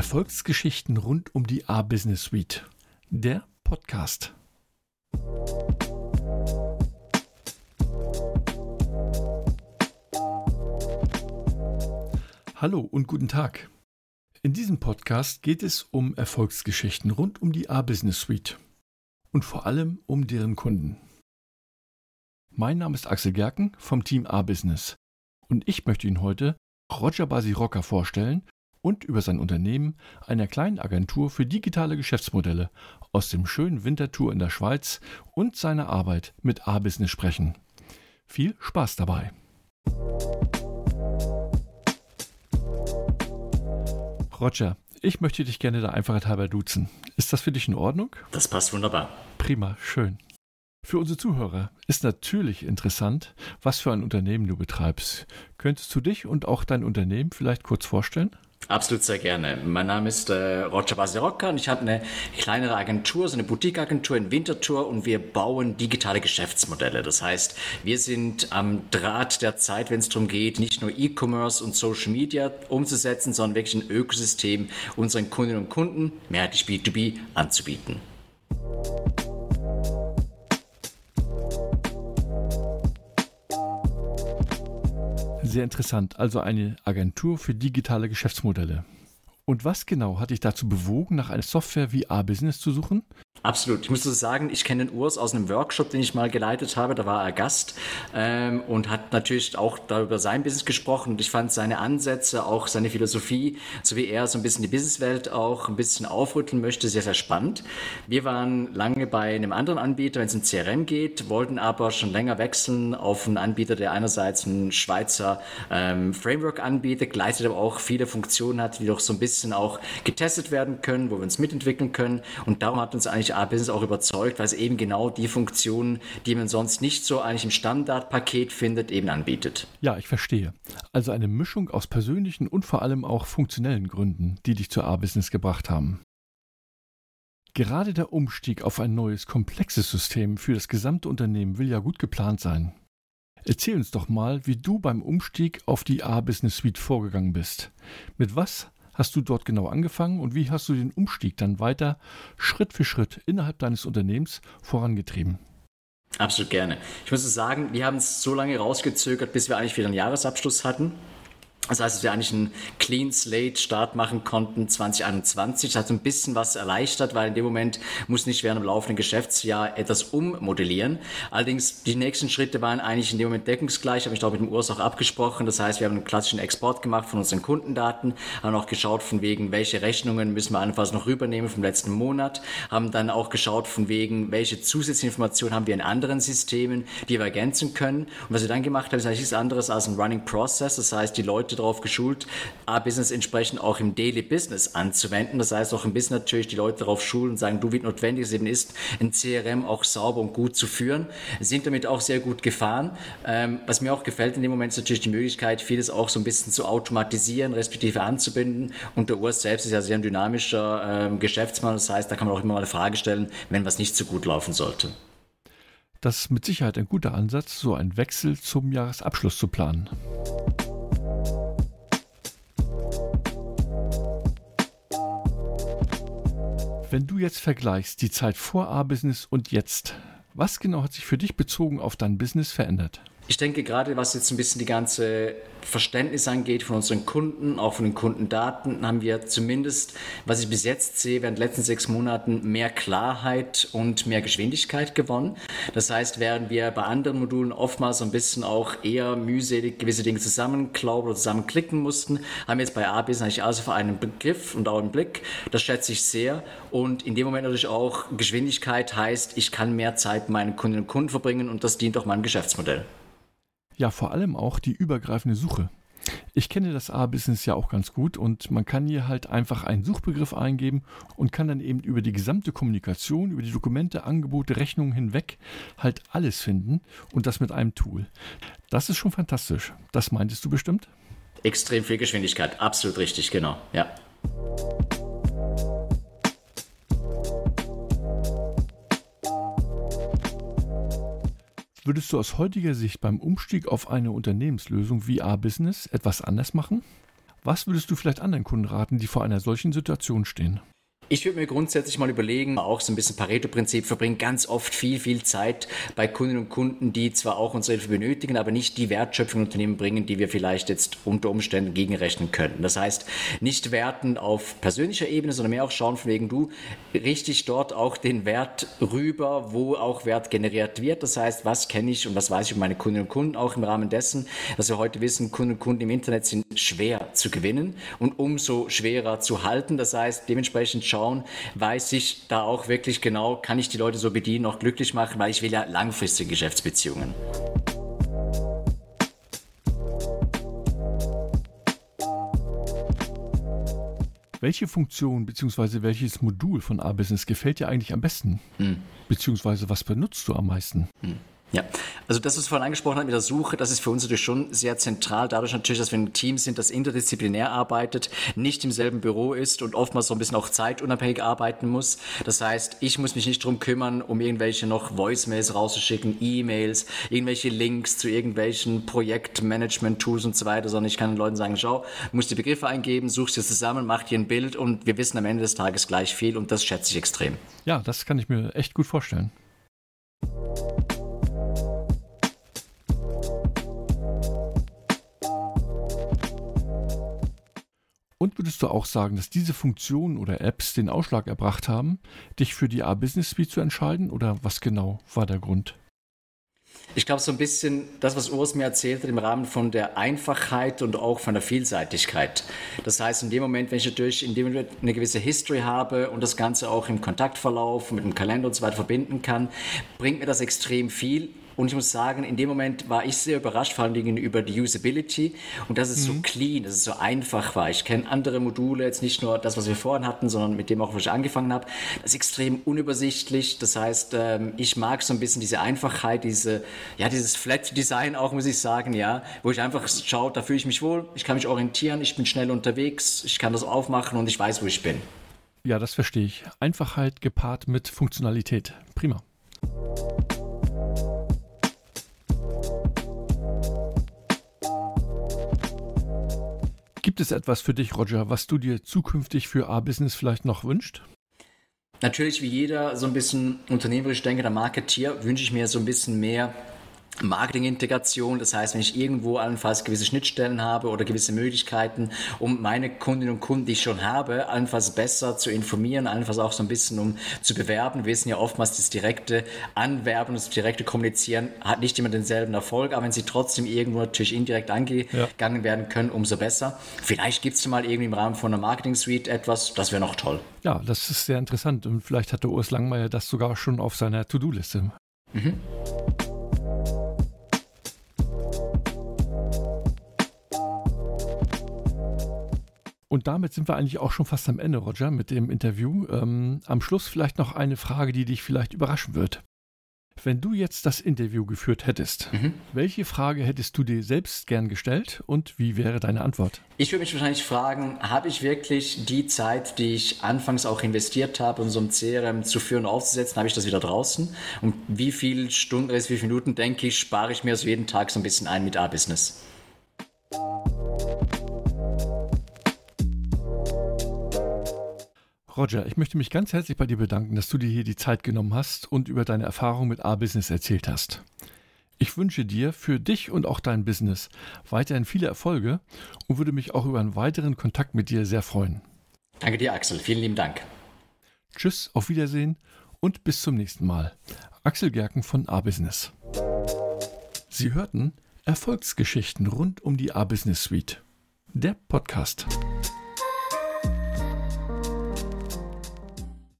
Erfolgsgeschichten rund um die A-Business Suite. Der Podcast. Hallo und guten Tag. In diesem Podcast geht es um Erfolgsgeschichten rund um die A-Business Suite und vor allem um deren Kunden. Mein Name ist Axel Gerken vom Team A-Business und ich möchte Ihnen heute Roger Basirocca vorstellen und über sein Unternehmen, einer kleinen Agentur für digitale Geschäftsmodelle aus dem schönen Winterthur in der Schweiz und seine Arbeit mit A-Business sprechen. Viel Spaß dabei! Roger, ich möchte dich gerne der Einfachheit halber duzen. Ist das für dich in Ordnung? Das passt wunderbar. Prima, schön. Für unsere Zuhörer ist natürlich interessant, was für ein Unternehmen du betreibst. Könntest du dich und auch dein Unternehmen vielleicht kurz vorstellen? Absolut sehr gerne. Mein Name ist äh, Roger Basirocca und ich habe eine kleinere Agentur, so eine Boutique-Agentur in Winterthur und wir bauen digitale Geschäftsmodelle. Das heißt, wir sind am Draht der Zeit, wenn es darum geht, nicht nur E-Commerce und Social Media umzusetzen, sondern wirklich ein Ökosystem unseren Kundinnen und Kunden, mehrheitlich B2B, anzubieten. Sehr interessant. Also eine Agentur für digitale Geschäftsmodelle. Und was genau hat dich dazu bewogen, nach einer Software wie A-Business zu suchen? Absolut. Ich muss so sagen, ich kenne den Urs aus einem Workshop, den ich mal geleitet habe. Da war er Gast ähm, und hat natürlich auch darüber sein Business gesprochen. Und ich fand seine Ansätze, auch seine Philosophie, so wie er so ein bisschen die Businesswelt auch ein bisschen aufrütteln möchte, sehr, sehr spannend. Wir waren lange bei einem anderen Anbieter, wenn es um CRM geht, wollten aber schon länger wechseln auf einen Anbieter, der einerseits ein Schweizer ähm, Framework anbietet, gleichzeitig aber auch viele Funktionen hat, die doch so ein bisschen auch getestet werden können, wo wir uns mitentwickeln können. Und darum hat uns eigentlich eigentlich A-Business auch überzeugt, weil es eben genau die Funktionen, die man sonst nicht so eigentlich im Standardpaket findet, eben anbietet. Ja, ich verstehe. Also eine Mischung aus persönlichen und vor allem auch funktionellen Gründen, die dich zu A-Business gebracht haben. Gerade der Umstieg auf ein neues, komplexes System für das gesamte Unternehmen will ja gut geplant sein. Erzähl uns doch mal, wie du beim Umstieg auf die A-Business Suite vorgegangen bist. Mit was hast du dort genau angefangen und wie hast du den Umstieg dann weiter Schritt für Schritt innerhalb deines Unternehmens vorangetrieben? Absolut gerne. Ich muss sagen, wir haben es so lange rausgezögert, bis wir eigentlich wieder einen Jahresabschluss hatten. Das heißt, dass wir eigentlich einen Clean Slate Start machen konnten 2021. Das hat ein bisschen was erleichtert, weil in dem Moment muss nicht während dem laufenden Geschäftsjahr etwas ummodellieren. Allerdings, die nächsten Schritte waren eigentlich in dem Moment deckungsgleich, habe ich auch mit dem Urs auch abgesprochen. Das heißt, wir haben einen klassischen Export gemacht von unseren Kundendaten, haben auch geschaut von wegen, welche Rechnungen müssen wir einfach noch rübernehmen vom letzten Monat, haben dann auch geschaut von wegen, welche zusätzliche Informationen haben wir in anderen Systemen, die wir ergänzen können. Und was wir dann gemacht haben, ist eigentlich nichts anderes als ein Running Process. Das heißt, die Leute darauf geschult, A-Business entsprechend auch im Daily Business anzuwenden. Das heißt auch ein bisschen natürlich die Leute darauf schulen und sagen, du, wie notwendig es eben ist, ein CRM auch sauber und gut zu führen. Sind damit auch sehr gut gefahren. Ähm, was mir auch gefällt in dem Moment ist natürlich die Möglichkeit, vieles auch so ein bisschen zu automatisieren, respektive anzubinden. Und der Urs selbst ist ja sehr ein dynamischer ähm, Geschäftsmann. Das heißt, da kann man auch immer mal eine Frage stellen, wenn was nicht so gut laufen sollte. Das ist mit Sicherheit ein guter Ansatz, so einen Wechsel zum Jahresabschluss zu planen. Wenn du jetzt vergleichst die Zeit vor A-Business und jetzt, was genau hat sich für dich bezogen auf dein Business verändert? Ich denke gerade, was jetzt ein bisschen die ganze Verständnis angeht von unseren Kunden, auch von den Kundendaten, haben wir zumindest, was ich bis jetzt sehe, während den letzten sechs Monaten mehr Klarheit und mehr Geschwindigkeit gewonnen. Das heißt, während wir bei anderen Modulen oftmals ein bisschen auch eher mühselig gewisse Dinge zusammenklauben oder zusammenklicken mussten, haben wir jetzt bei ABS eigentlich alles auf einen Begriff und auch einen Blick. Das schätze ich sehr. Und in dem Moment natürlich auch Geschwindigkeit heißt, ich kann mehr Zeit mit meinen Kundinnen und Kunden verbringen und das dient auch meinem Geschäftsmodell. Ja, vor allem auch die übergreifende Suche. Ich kenne das A-Business ja auch ganz gut und man kann hier halt einfach einen Suchbegriff eingeben und kann dann eben über die gesamte Kommunikation, über die Dokumente, Angebote, Rechnungen hinweg halt alles finden und das mit einem Tool. Das ist schon fantastisch. Das meintest du bestimmt? Extrem viel Geschwindigkeit, absolut richtig, genau, ja. Würdest du aus heutiger Sicht beim Umstieg auf eine Unternehmenslösung wie A-Business etwas anders machen? Was würdest du vielleicht anderen Kunden raten, die vor einer solchen Situation stehen? Ich würde mir grundsätzlich mal überlegen, auch so ein bisschen Pareto-Prinzip, verbringen ganz oft viel, viel Zeit bei Kundinnen und Kunden, die zwar auch unsere Hilfe benötigen, aber nicht die Wertschöpfung Unternehmen bringen, die wir vielleicht jetzt unter Umständen gegenrechnen könnten. Das heißt, nicht werten auf persönlicher Ebene, sondern mehr auch schauen, von wegen du richtig dort auch den Wert rüber, wo auch Wert generiert wird. Das heißt, was kenne ich und was weiß ich über meine Kundinnen und Kunden, auch im Rahmen dessen, dass wir heute wissen, Kunden und Kunden im Internet sind schwer zu gewinnen und umso schwerer zu halten. Das heißt, dementsprechend schauen, schauen, weiß ich da auch wirklich genau, kann ich die Leute so bedienen, auch glücklich machen, weil ich will ja langfristige Geschäftsbeziehungen. Welche Funktion bzw. welches Modul von A-Business gefällt dir eigentlich am besten? Hm. Beziehungsweise was benutzt du am meisten? Hm. Ja, also das, was du vorhin angesprochen hast mit der Suche, das ist für uns natürlich schon sehr zentral. Dadurch natürlich, dass wir ein Team sind, das interdisziplinär arbeitet, nicht im selben Büro ist und oftmals so ein bisschen auch zeitunabhängig arbeiten muss. Das heißt, ich muss mich nicht drum kümmern, um irgendwelche noch Voicemails rauszuschicken, E-Mails, irgendwelche Links zu irgendwelchen Projektmanagement-Tools und so weiter, sondern ich kann den Leuten sagen, schau, du musst die Begriffe eingeben, suchst dir zusammen, mach dir ein Bild und wir wissen am Ende des Tages gleich viel und das schätze ich extrem. Ja, das kann ich mir echt gut vorstellen. Und würdest du auch sagen, dass diese Funktionen oder Apps den Ausschlag erbracht haben, dich für die A-Business Suite zu entscheiden? Oder was genau war der Grund? Ich glaube, so ein bisschen das, was Urs mir erzählt hat, im Rahmen von der Einfachheit und auch von der Vielseitigkeit. Das heißt, in dem Moment, wenn ich natürlich in dem Moment eine gewisse History habe und das Ganze auch im Kontaktverlauf mit dem Kalender und so weiter verbinden kann, bringt mir das extrem viel und ich muss sagen, in dem Moment war ich sehr überrascht, vor allem über die Usability und dass es mhm. so clean, dass es so einfach war. Ich kenne andere Module, jetzt nicht nur das, was wir vorhin hatten, sondern mit dem auch, was ich angefangen habe. Das ist extrem unübersichtlich. Das heißt, ähm, ich mag so ein bisschen diese Einfachheit, diese, ja, dieses Flat Design auch, muss ich sagen, ja, wo ich einfach schaue, da fühle ich mich wohl, ich kann mich orientieren, ich bin schnell unterwegs, ich kann das aufmachen und ich weiß, wo ich bin. Ja, das verstehe ich. Einfachheit gepaart mit Funktionalität. Prima. Es etwas für dich, Roger, was du dir zukünftig für A-Business vielleicht noch wünscht? Natürlich, wie jeder so ein bisschen unternehmerisch denkender Marketier, wünsche ich mir so ein bisschen mehr Marketingintegration, das heißt, wenn ich irgendwo allenfalls gewisse Schnittstellen habe oder gewisse Möglichkeiten, um meine Kundinnen und Kunden, die ich schon habe, allenfalls besser zu informieren, allenfalls auch so ein bisschen um zu bewerben. Wir wissen ja oftmals, das direkte Anwerben, das direkte Kommunizieren hat nicht immer denselben Erfolg, aber wenn sie trotzdem irgendwo natürlich indirekt angegangen ja. werden können, umso besser. Vielleicht gibt es mal irgendwie im Rahmen von einer Marketing-Suite etwas, das wäre noch toll. Ja, das ist sehr interessant und vielleicht hatte Urs Langmeier das sogar schon auf seiner To-Do-Liste. Mhm. Und damit sind wir eigentlich auch schon fast am Ende, Roger, mit dem Interview. Ähm, am Schluss vielleicht noch eine Frage, die dich vielleicht überraschen wird. Wenn du jetzt das Interview geführt hättest, mhm. welche Frage hättest du dir selbst gern gestellt und wie wäre deine Antwort? Ich würde mich wahrscheinlich fragen, habe ich wirklich die Zeit, die ich anfangs auch investiert habe, um so ein CRM zu führen und aufzusetzen, habe ich das wieder draußen? Und wie viele Stunden, wie viele Minuten, denke ich, spare ich mir so jeden Tag so ein bisschen ein mit A-Business? Roger, ich möchte mich ganz herzlich bei dir bedanken, dass du dir hier die Zeit genommen hast und über deine Erfahrung mit A-Business erzählt hast. Ich wünsche dir für dich und auch dein Business weiterhin viele Erfolge und würde mich auch über einen weiteren Kontakt mit dir sehr freuen. Danke dir, Axel. Vielen lieben Dank. Tschüss, auf Wiedersehen und bis zum nächsten Mal. Axel Gerken von A-Business. Sie hörten Erfolgsgeschichten rund um die A-Business Suite. Der Podcast.